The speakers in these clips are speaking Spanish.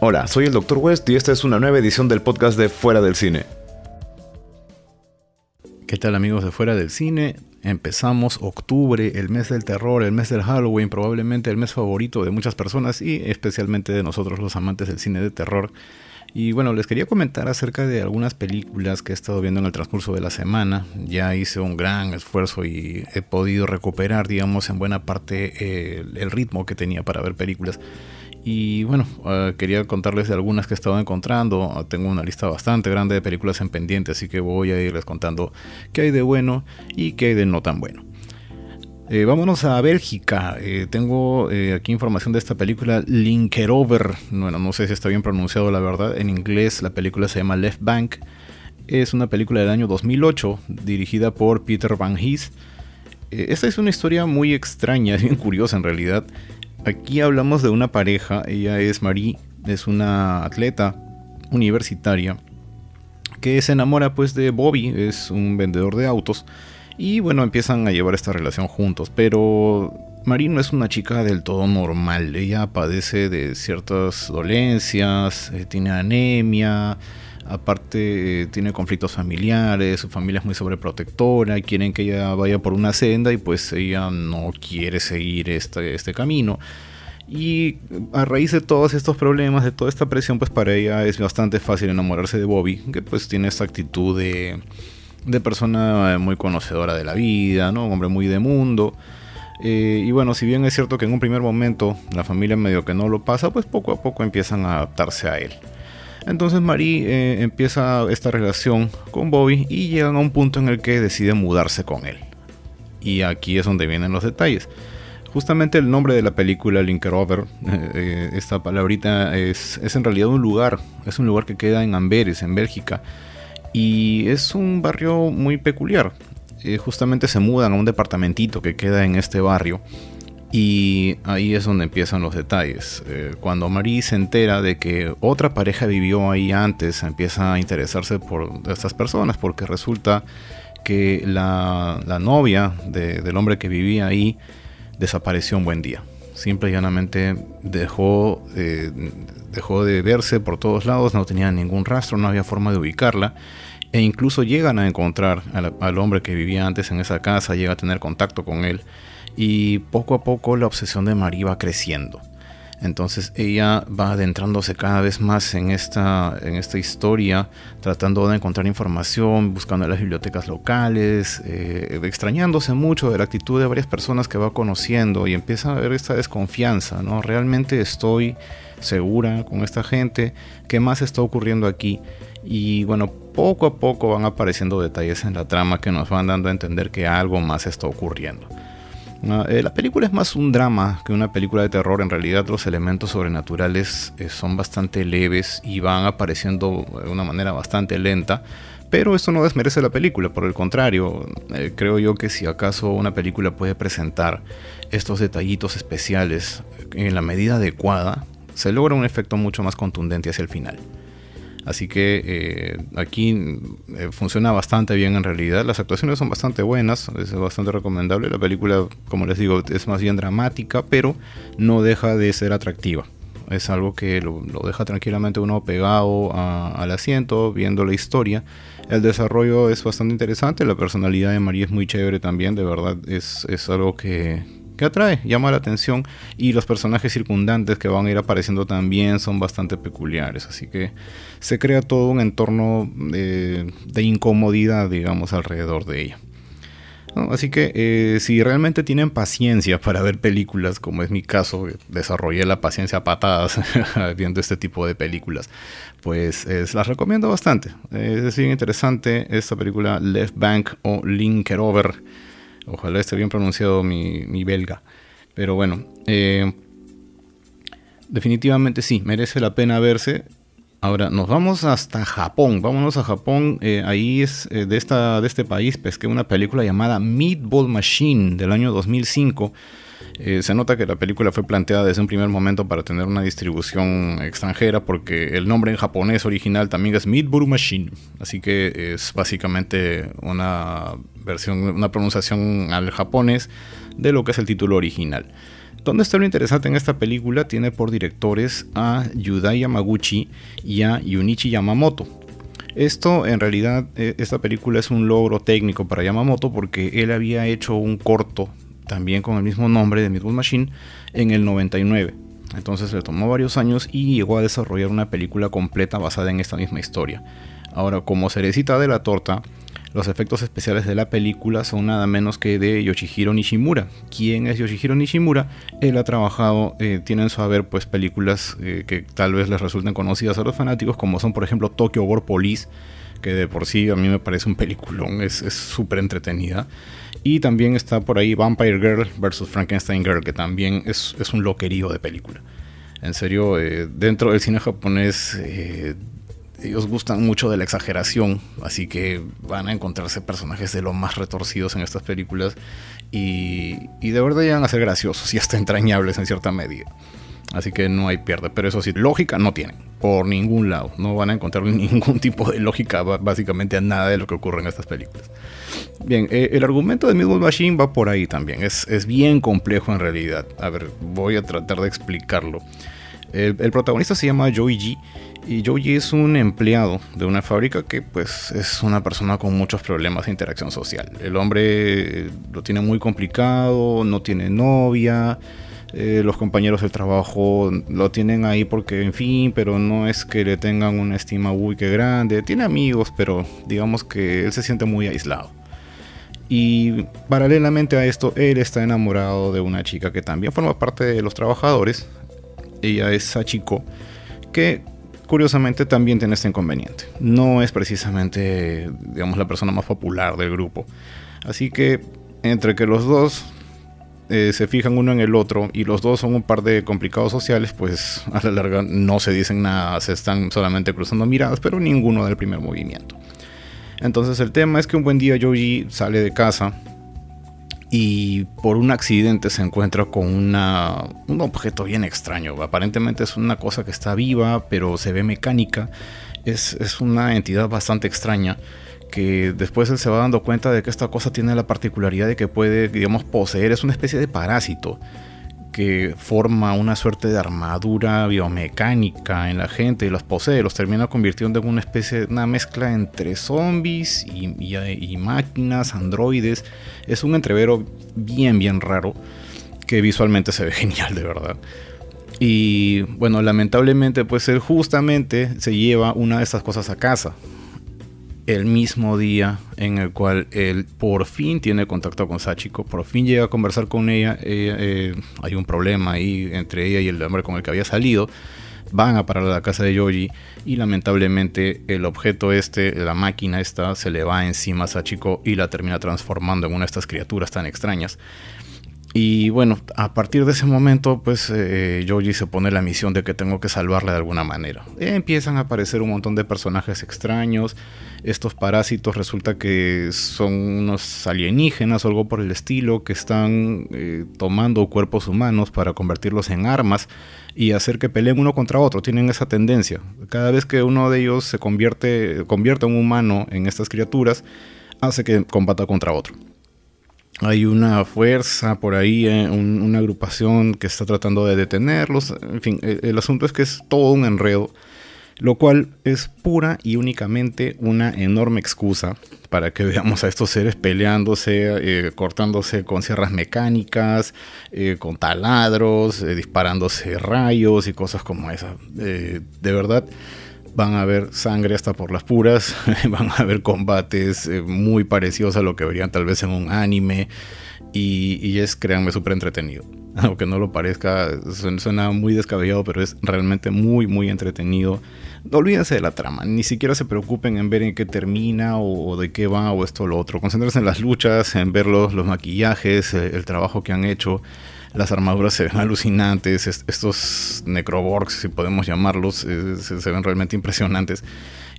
Hola, soy el Dr. West y esta es una nueva edición del podcast de Fuera del Cine. ¿Qué tal amigos de Fuera del Cine? Empezamos octubre, el mes del terror, el mes del Halloween, probablemente el mes favorito de muchas personas y especialmente de nosotros los amantes del cine de terror. Y bueno, les quería comentar acerca de algunas películas que he estado viendo en el transcurso de la semana. Ya hice un gran esfuerzo y he podido recuperar, digamos, en buena parte eh, el ritmo que tenía para ver películas. Y bueno, eh, quería contarles de algunas que he estado encontrando. Tengo una lista bastante grande de películas en pendiente, así que voy a irles contando qué hay de bueno y qué hay de no tan bueno. Eh, vámonos a Bélgica. Eh, tengo aquí información de esta película Linkerover. Bueno, no sé si está bien pronunciado la verdad. En inglés la película se llama Left Bank. Es una película del año 2008 dirigida por Peter Van Hees. esta es una historia muy extraña, bien curiosa en realidad. Aquí hablamos de una pareja, ella es Marie, es una atleta universitaria que se enamora pues de Bobby, es un vendedor de autos y bueno, empiezan a llevar esta relación juntos, pero Marie no es una chica del todo normal, ella padece de ciertas dolencias, eh, tiene anemia, aparte eh, tiene conflictos familiares, su familia es muy sobreprotectora, quieren que ella vaya por una senda y pues ella no quiere seguir este, este camino. Y a raíz de todos estos problemas, de toda esta presión, pues para ella es bastante fácil enamorarse de Bobby, que pues tiene esta actitud de, de persona muy conocedora de la vida, ¿no? Un hombre muy de mundo. Eh, y bueno, si bien es cierto que en un primer momento la familia medio que no lo pasa, pues poco a poco empiezan a adaptarse a él. Entonces Marie eh, empieza esta relación con Bobby y llegan a un punto en el que decide mudarse con él. Y aquí es donde vienen los detalles. Justamente el nombre de la película, Linkerover, eh, eh, esta palabrita es, es, en realidad un lugar, es un lugar que queda en Amberes, en Bélgica, y es un barrio muy peculiar. justamente se mudan a un departamentito que queda en este barrio, y ahí es donde empiezan los detalles. Eh, cuando Marie se entera de que otra pareja vivió ahí antes, empieza a interesarse por estas personas, porque resulta que la, novia del hombre que vivía ahí desapareció un buen día. Simple y llanamente dejó, eh, dejó de verse por todos lados, no tenía ningún rastro, no había forma de ubicarla. E incluso llegan a encontrar al, al hombre que vivía antes en esa casa, llega a tener contacto con él y poco a poco la obsesión de Marie va creciendo. Entonces ella va adentrándose cada vez más en esta, en esta historia, tratando de encontrar información, buscando en las bibliotecas locales, eh, extrañándose mucho de la actitud de varias personas que va conociendo y empieza a ver esta desconfianza, ¿no? Realmente estoy segura con esta gente, ¿qué más está ocurriendo aquí? Y bueno, poco a poco van apareciendo detalles en la trama que nos van dando a entender que algo más está ocurriendo. Eh, la película es más un drama que una película de terror. En realidad los elementos sobrenaturales eh, son bastante leves y van apareciendo de una manera bastante lenta. Pero esto no desmerece la película, por el contrario, eh, creo yo que si acaso una película puede presentar estos detallitos especiales en la medida adecuada, se logra un efecto mucho más contundente hacia el final. Así que eh, aquí eh, funciona bastante bien en realidad. Las actuaciones son bastante buenas, es bastante recomendable. La película, como les digo, es más bien dramática, pero no deja de ser atractiva. Es algo que lo, deja tranquilamente uno pegado al asiento, viendo la historia. El desarrollo es bastante interesante, la personalidad de María es muy chévere también, de verdad es, es algo que, que atrae, llama la atención y los personajes circundantes que van a ir apareciendo también son bastante peculiares, así que se crea todo un entorno de, incomodidad, digamos, alrededor de ella. Así que eh, si realmente tienen paciencia para ver películas, como es mi caso, desarrollé la paciencia a patadas viendo este tipo de películas, pues las recomiendo bastante. es bien interesante esta película Left Bank o Linkerover Ojalá esté bien pronunciado mi, belga. Pero bueno, eh, definitivamente sí, merece la pena verse. Ahora nos vamos hasta Japón. Vámonos a Japón. Eh, ahí es eh, de, esta, de este país pesqué una película llamada Meatball Machine del año 2005 eh, se nota que la película fue planteada desde un primer momento para tener una distribución extranjera porque el nombre en japonés original también es Meatball Machine, así que es básicamente una versión, una pronunciación al japonés de lo que es el título original. ¿Dónde está lo interesante en esta película? Tiene por directores a Yudai Yamaguchi y a Yunichi Yamamoto. Esto en realidad, eh, esta película es un logro técnico para Yamamoto porque él había hecho un corto también con el mismo nombre de Midwood Machine en el 99. Entonces le tomó varios años y llegó a desarrollar una película completa basada en esta misma historia. Ahora, como cerecita de la torta, los efectos especiales de la película son nada menos que de Yoshihiro Nishimura. ¿Quién es Yoshihiro Nishimura? Él ha trabajado, eh, tienen su haber pues películas eh, que tal vez les resulten conocidas a los fanáticos, como son por ejemplo Tokyo War Police, que de por sí a mí me parece un peliculón, es súper entretenida. Y también está por ahí Vampire Girl vs. Frankenstein Girl, que también es, un loquerío de película. En serio, eh, dentro del cine japonés ellos gustan mucho de la exageración, así que van a encontrarse personajes de lo más retorcidos en estas películas y, de verdad llegan a ser graciosos y hasta entrañables en cierta medida. Así que no hay pierde, pero eso sí, lógica no tienen, por ningún lado. No van a encontrar ningún tipo de lógica básicamente a nada de lo que ocurre en estas películas. Bien, eh, el argumento de Midnight Machine va por ahí también, es, es, bien complejo en realidad. A ver, voy a tratar de explicarlo. El, protagonista se llama Joey G y Joji es un empleado de una fábrica que pues es una persona con muchos problemas de interacción social. El hombre lo tiene muy complicado, no tiene novia, eh, los compañeros del trabajo lo tienen ahí porque en fin, pero no es que le tengan una estima muy que grande. Tiene amigos, pero digamos que él se siente muy aislado. Y paralelamente a esto, él está enamorado de una chica que también forma parte de los trabajadores. Ella es Sachiko, que curiosamente también tiene este inconveniente. No es precisamente, digamos, la persona más popular del grupo. Así que entre que los dos eh, se fijan uno en el otro y los dos son un par de complicados sociales, pues a la larga no se dicen nada, se están solamente cruzando miradas, pero ninguno del primer movimiento. Entonces el tema es que un buen día Yoji sale de casa y por un accidente se encuentra con una, un objeto bien extraño. Aparentemente es una cosa que está viva, pero se ve mecánica. Es, es, una entidad bastante extraña que después él se va dando cuenta de que esta cosa tiene la particularidad de que puede, digamos, poseer, es una especie de parásito que forma una suerte de armadura biomecánica en la gente y los posee, los termina convirtiendo en una especie, una mezcla entre zombies y, máquinas, androides. Es un entrevero bien, bien raro que visualmente se ve genial, de verdad. Y bueno, lamentablemente, pues él justamente se lleva una de estas cosas a casa el mismo día en el cual él por fin tiene contacto con Sachiko, por fin llega a conversar con ella, eh, hay un problema ahí entre ella y el hombre con el que había salido, van a parar a la casa de Yoji y lamentablemente el objeto este, la máquina esta, se le va encima a Sachiko y la termina transformando en una de estas criaturas tan extrañas. Y bueno, a partir de ese momento, pues eh, se pone la misión de que tengo que salvarla de alguna manera. empiezan a aparecer un montón de personajes extraños. Estos parásitos resulta que son unos alienígenas o algo por el estilo que están eh, tomando cuerpos humanos para convertirlos en armas y hacer que peleen uno contra otro. Tienen esa tendencia. Cada vez que uno de ellos se convierte, convierte un humano en estas criaturas, hace que combata contra otro hay una fuerza por ahí, eh, una agrupación que está tratando de detenerlos. En fin, el, asunto es que es todo un enredo, lo cual es pura y únicamente una enorme excusa para que veamos a estos seres peleándose, eh, cortándose con sierras mecánicas, eh, con taladros, disparándose rayos y cosas como esa. de verdad van a haber sangre hasta por las puras, van a haber combates eh, muy parecidos a lo que verían tal vez en un anime y, es, créanme, súper entretenido. Aunque no lo parezca, suena muy descabellado, pero es realmente muy, muy entretenido. No olvídense de la trama, ni siquiera se preocupen en ver en qué termina o, de qué va o esto o lo otro. Concéntrense en las luchas, en ver los, maquillajes, eh, el trabajo que han hecho las armaduras se ven alucinantes, estos necroborgs, si podemos llamarlos, eh, se, ven realmente impresionantes.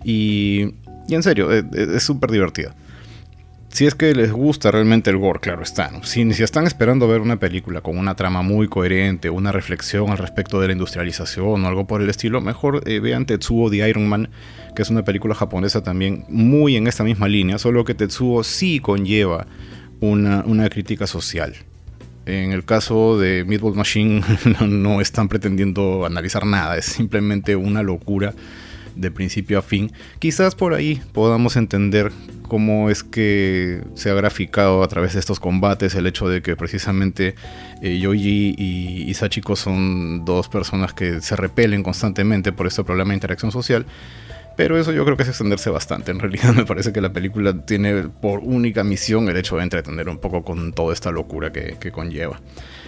Y, en serio, eh, eh, es súper divertida. Si es que les gusta realmente el gore, claro está. Si, están esperando ver una película con una trama muy coherente, una reflexión al respecto de la industrialización o algo por el estilo, mejor vean Tetsuo de Iron Man, que es una película japonesa también muy en esta misma línea, solo que Tetsuo sí conlleva una crítica social En el caso de Meatball Machine no, están pretendiendo analizar nada, es simplemente una locura de principio a fin. Quizás por ahí podamos entender cómo es que se ha graficado a través de estos combates el hecho de que precisamente eh, Yoji y, Sachiko son dos personas que se repelen constantemente por este problema de interacción social. Pero eso yo creo que es extenderse bastante. En realidad me parece que la película tiene por única misión el hecho de entretener un poco con toda esta locura que, conlleva.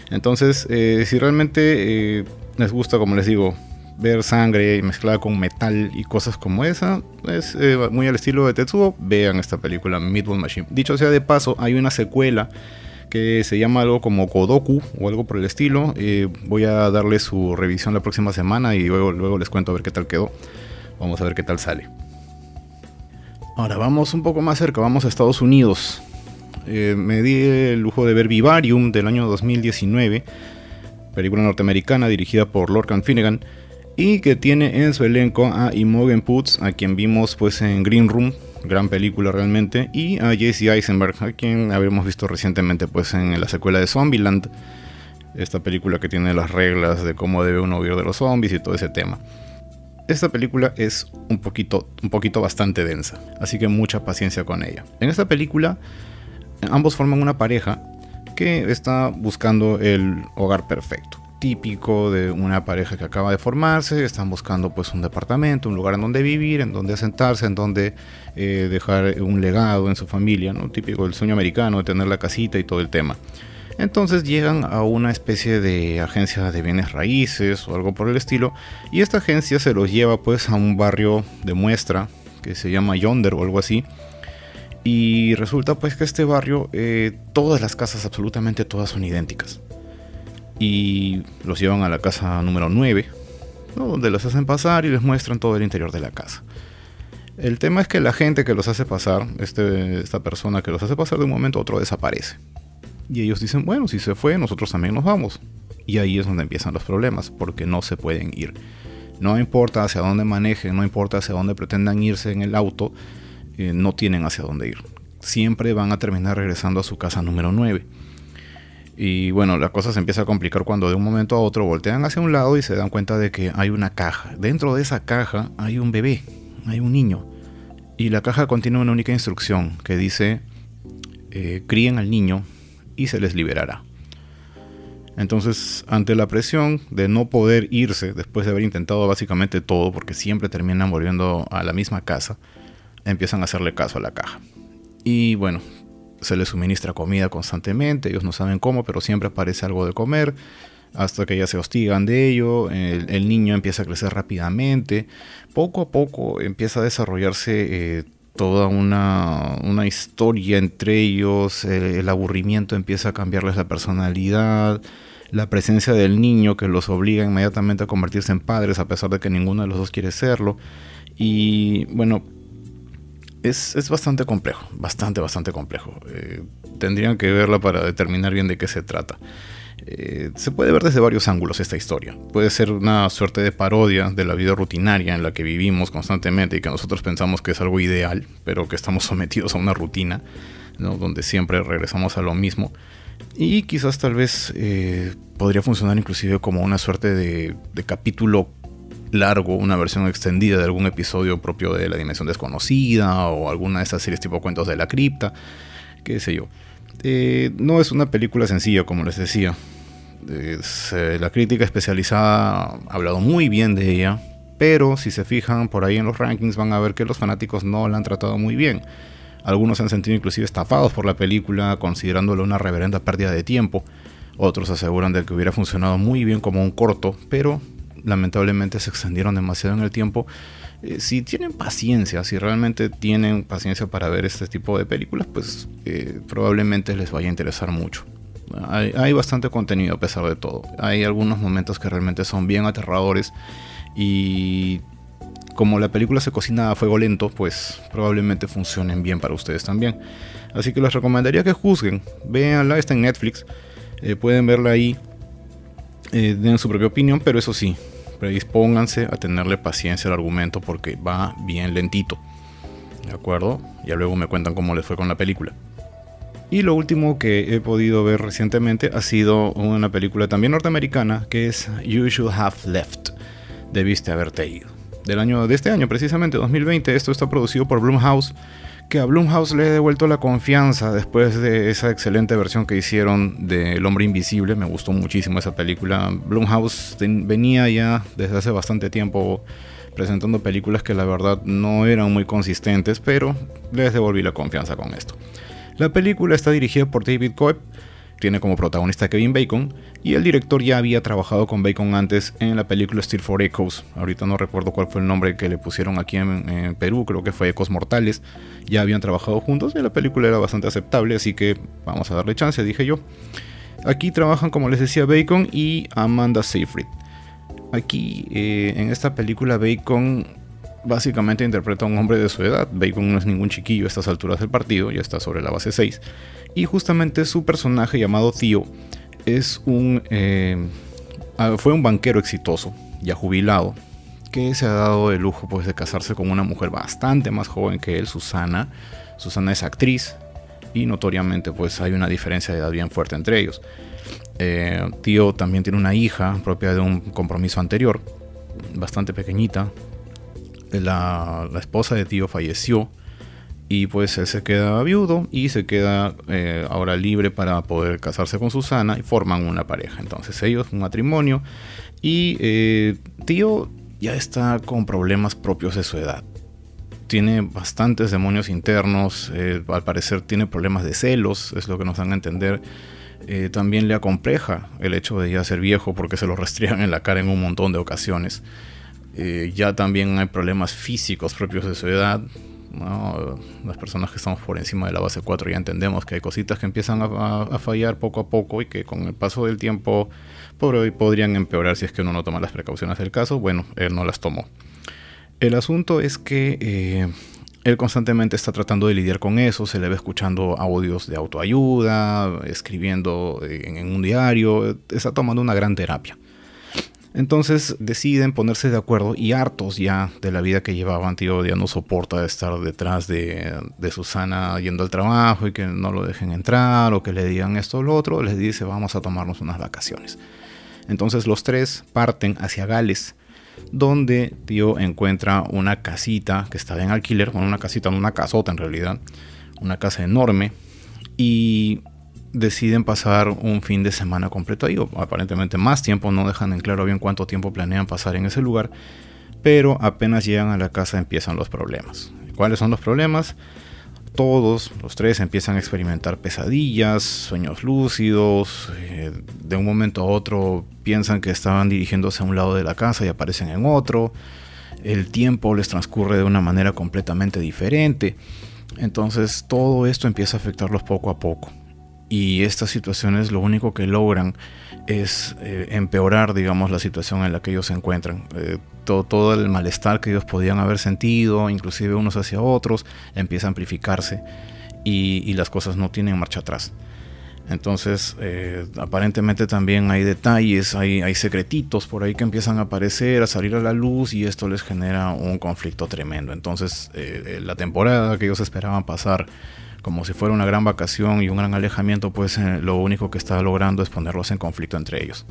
Entonces, eh, si realmente eh, les gusta, como les digo, ver sangre mezclada con metal y cosas como esa, es eh, muy al estilo de Tetsuo, vean esta película Meatball Machine. Dicho sea de paso, hay una secuela que se llama algo como Kodoku o algo por el estilo. Voy a darle su revisión la próxima semana y luego, luego les cuento a ver qué tal quedó. Vamos a ver qué tal sale. Ahora vamos un poco más cerca, vamos a Estados Unidos. Eh, me di el lujo de ver Vivarium del año 2019, película norteamericana dirigida por Lorcan Finnegan y que tiene en su elenco a Imogen Poots, a quien vimos pues en Green Room, gran película realmente, y a Jesse Eisenberg, a quien habíamos visto recientemente pues en la secuela de Zombieland, esta película que tiene las reglas de cómo debe uno huir de los zombies y todo ese tema. Esta película es un poquito, un poquito bastante densa, así que mucha paciencia con ella. En esta película ambos forman una pareja que está buscando el hogar perfecto típico de una pareja que acaba de formarse, están buscando pues un departamento, un lugar en donde vivir, en donde asentarse, en donde eh, dejar un legado en su familia, ¿no? típico del sueño americano de tener la casita y todo el tema. Entonces llegan a una especie de agencia de bienes raíces o algo por el estilo y esta agencia se los lleva pues a un barrio de muestra que se llama Yonder o algo así. Y resulta pues que este barrio, eh, todas las casas, absolutamente todas son idénticas y los llevan a la casa número 9, donde los hacen pasar y les muestran todo el interior de la casa. El tema es que la gente que los hace pasar, este, esta persona que los hace pasar de un momento a otro desaparece. Y ellos dicen, bueno, si se fue, nosotros también nos vamos. Y ahí es donde empiezan los problemas, porque no se pueden ir. No importa hacia dónde manejen, no importa hacia dónde pretendan irse en el auto, eh, no tienen hacia dónde ir. Siempre van a terminar regresando a su casa número 9. Y bueno, la cosa se empieza a complicar cuando de un momento a otro voltean hacia un lado y se dan cuenta de que hay una caja. Dentro de esa caja hay un bebé, hay un niño. Y la caja contiene una única instrucción que dice, eh, críen al niño y se les liberará. Entonces, ante la presión de no poder irse después de haber intentado básicamente todo, porque siempre terminan volviendo a la misma casa, empiezan a hacerle caso a la caja. Y bueno, se les suministra comida constantemente, ellos no saben cómo, pero siempre aparece algo de comer, hasta que ya se hostigan de ello, el, niño empieza a crecer rápidamente, poco a poco empieza a desarrollarse eh, toda una, historia entre ellos, el, aburrimiento empieza a cambiarles la personalidad, la presencia del niño que los obliga inmediatamente a convertirse en padres a pesar de que ninguno de los dos quiere serlo. Y bueno, es, bastante complejo, bastante, bastante complejo. Eh, tendrían que verla para determinar bien de qué se trata. Eh, se puede ver desde varios ángulos esta historia. Puede ser una suerte de parodia de la vida rutinaria en la que vivimos constantemente y que nosotros pensamos que es algo ideal, pero que estamos sometidos a una rutina, donde siempre regresamos a lo mismo. Y quizás tal vez eh, podría funcionar inclusive como una suerte de, de capítulo largo, una versión extendida de algún episodio propio de La Dimensión Desconocida o alguna de esas series tipo Cuentos de la Cripta, qué sé yo. Eh, no es una película sencilla, como les decía. Eh, la crítica especializada ha hablado muy bien de ella, pero si se fijan por ahí en los rankings van a ver que los fanáticos no la han tratado muy bien. Algunos se han sentido inclusive estafados por la película, considerándolo una reverenda pérdida de tiempo. Otros aseguran de que hubiera funcionado muy bien como un corto, pero lamentablemente se extendieron demasiado en el tiempo. Eh, si tienen paciencia, si realmente tienen paciencia para ver este tipo de películas, pues eh, probablemente les vaya a interesar mucho. Hay, bastante contenido a pesar de todo. Hay algunos momentos que realmente son bien aterradores y como la película se cocina a fuego lento, pues probablemente funcionen bien para ustedes también. Así que les recomendaría que juzguen. Véanla, está en Netflix. Eh, pueden verla ahí. den su propia opinión, pero eso sí, predispónganse a tenerle paciencia al argumento porque va bien lentito. ¿De acuerdo? Ya luego me cuentan cómo les fue con la película. Y lo último que he podido ver recientemente ha sido una película también norteamericana que es You Should Have Left, Debiste haberte ido. Del año, de este año precisamente, 2020, esto está producido por Blumhouse, que a Blumhouse le he devuelto la confianza después de esa excelente versión que hicieron de El Hombre Invisible, me gustó muchísimo esa película. Blumhouse venía ya desde hace bastante tiempo presentando películas que la verdad no eran muy consistentes, pero les devolví la confianza con esto. La película está dirigida por David Coeb, tiene como protagonista Kevin Bacon y el director ya había trabajado con Bacon antes en la película Steel for Echoes. Ahorita no recuerdo cuál fue el nombre que le pusieron aquí en, Perú, creo que fue Ecos Mortales. Ya habían trabajado juntos y la película era bastante aceptable, así que vamos a darle chance, dije yo. Aquí trabajan, como les decía, Bacon y Amanda Seyfried. Aquí eh, en esta película Bacon básicamente interpreta a un hombre de su edad. Bacon no es ningún chiquillo a estas alturas del partido, ya está sobre la base 6. Y justamente su personaje llamado Tío es un, eh, fue un banquero exitoso, ya jubilado, que se ha dado el lujo pues, de casarse con una mujer bastante más joven que él, Susana. Susana es actriz y notoriamente pues hay una diferencia de edad bien fuerte entre ellos. Eh, tío también tiene una hija propia de un compromiso anterior, bastante pequeñita, la, esposa de tío falleció y pues él se queda viudo y se queda eh, ahora libre para poder casarse con Susana y forman una pareja. Entonces ellos, un matrimonio y eh, tío ya está con problemas propios de su edad. Tiene bastantes demonios internos, eh, al parecer tiene problemas de celos, es lo que nos dan a entender. también le acompleja el hecho de ya ser viejo porque se lo restringen en la cara en un montón de ocasiones. Eh, ya también hay problemas físicos propios de su edad. Las personas que estamos por encima de la base 4 ya entendemos que hay cositas que empiezan a, fallar poco a poco y que con el paso del tiempo podrían empeorar si es que uno no toma las precauciones del caso. Bueno, él no las tomó. El asunto es que eh, él constantemente está tratando de lidiar con eso, se le ve escuchando audios de autoayuda, escribiendo en un diario, está tomando una gran terapia. Entonces deciden ponerse de acuerdo y hartos ya de la vida que llevaban, tío ya no soporta estar detrás de, Susana yendo al trabajo y que no lo dejen entrar o que le digan esto o lo otro, les dice vamos a tomarnos unas vacaciones. Entonces los tres parten hacia Gales, donde tío encuentra una casita que estaba en alquiler, bueno, una casita, una casota en realidad, una casa enorme y deciden pasar un fin de semana completo ahí, o aparentemente más tiempo, no dejan en claro bien cuánto tiempo planean pasar en ese lugar, pero apenas llegan a la casa empiezan los problemas. ¿Cuáles son los problemas? Todos, los tres, empiezan a experimentar pesadillas, sueños lúcidos, eh, de un momento a otro piensan que estaban dirigiéndose a un lado de la casa y aparecen en otro, el tiempo les transcurre de una manera completamente diferente, entonces todo esto empieza a afectarlos poco a poco y estas situaciones lo único que logran es eh, empeorar, digamos, la situación en la que ellos se encuentran. Eh, todo, todo, el malestar que ellos podían haber sentido, inclusive unos hacia otros, empieza a amplificarse y, las cosas no tienen marcha atrás. Entonces, eh, aparentemente también hay detalles, hay, hay secretitos por ahí que empiezan a aparecer, a salir a la luz y esto les genera un conflicto tremendo. Entonces, la temporada que ellos esperaban pasar como si fuera una gran vacación y un gran alejamiento, pues eh, lo único que está logrando es ponerlos en conflicto entre ellos.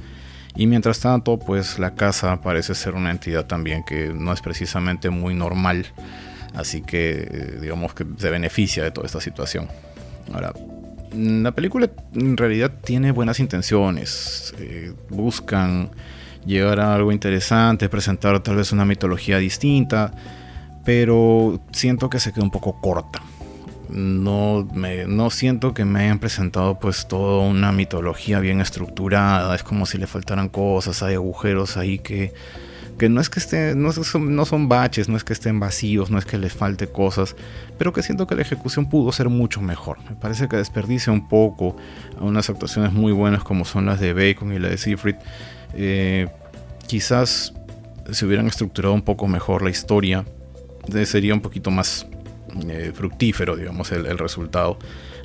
Y mientras tanto, pues la casa parece ser una entidad también que no es precisamente muy normal, así que eh, digamos que se beneficia de toda esta situación. Ahora, la película en realidad tiene buenas intenciones, eh, buscan llegar a algo interesante, presentar tal vez una mitología distinta, pero siento que se queda un poco corta no, me, no siento que me hayan presentado pues toda una mitología bien estructurada, es como si le faltaran cosas, hay agujeros ahí que, que no es que estén, no son, no son baches, no es que estén vacíos, no es que les falte cosas, pero que siento que la ejecución pudo ser mucho mejor. Me parece que desperdicia un poco a unas actuaciones muy buenas como son las de Bacon y la de Siegfried. Eh, quizás si hubieran estructurado un poco mejor la historia, sería un poquito más eh, fructífero, digamos, el, resultado.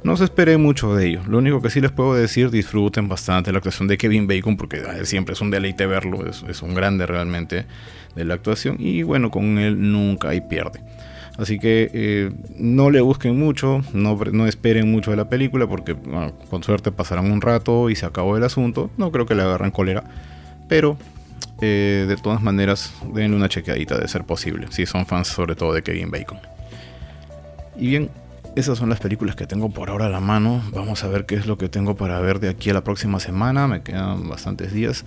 No se espere mucho de ello. Lo único que sí les puedo decir, disfruten bastante la actuación de Kevin Bacon, porque siempre es un deleite verlo, es, un grande realmente de la actuación. Y bueno, con él nunca hay pierde. Así que eh, no le busquen mucho, no, esperen mucho de la película porque con suerte pasarán un rato y se acabó el asunto. No creo que le agarren cólera, pero eh, de todas maneras denle una chequeadita de ser posible, si son fans sobre todo de Kevin Bacon. Y bien, esas son las películas que tengo por ahora a la mano. Vamos a ver qué es lo que tengo para ver de aquí a la próxima semana. Me quedan bastantes días.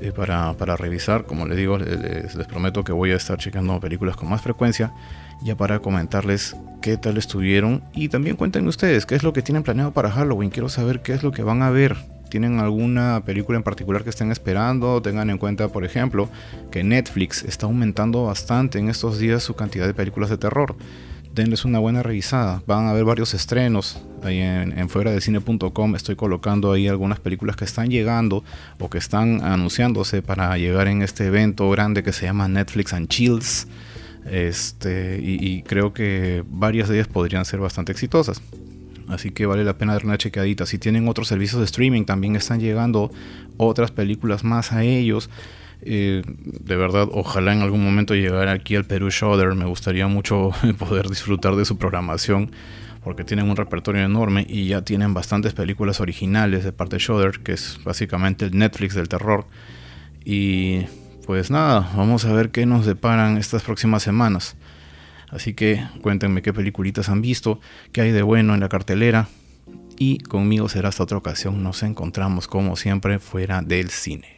Eh, para, revisar. Como les digo, les, prometo que voy a estar checando películas con más frecuencia, ya para comentarles qué tal estuvieron. Y también cuéntenme ustedes qué es lo que tienen planeado para Halloween. Quiero saber qué es lo que van a ver. ¿Tienen alguna película en particular que estén esperando? Tengan en cuenta, por ejemplo, que Netflix está aumentando bastante en estos días su cantidad de películas de terror denles una buena revisada. Van a haber varios estrenos ahí en, cine.com. Estoy colocando ahí algunas películas que están llegando o que están anunciándose para llegar en este evento grande que se llama Netflix and Chills. Este, y, creo que varias de ellas podrían ser bastante exitosas. Así que vale la pena dar una chequeadita. Si tienen otros servicios de streaming, también están llegando otras películas más a ellos. De verdad, ojalá en algún momento llegara aquí al Perú Shudder. Me gustaría mucho poder disfrutar de su programación porque tienen un repertorio enorme y ya tienen bastantes películas originales de parte de Shudder, que es básicamente el Netflix del terror. Y pues nada, vamos a ver qué nos deparan estas próximas semanas. Así que cuéntenme qué peliculitas han visto, qué hay de bueno en la cartelera. Y conmigo será hasta otra ocasión. Nos encontramos como siempre fuera del cine.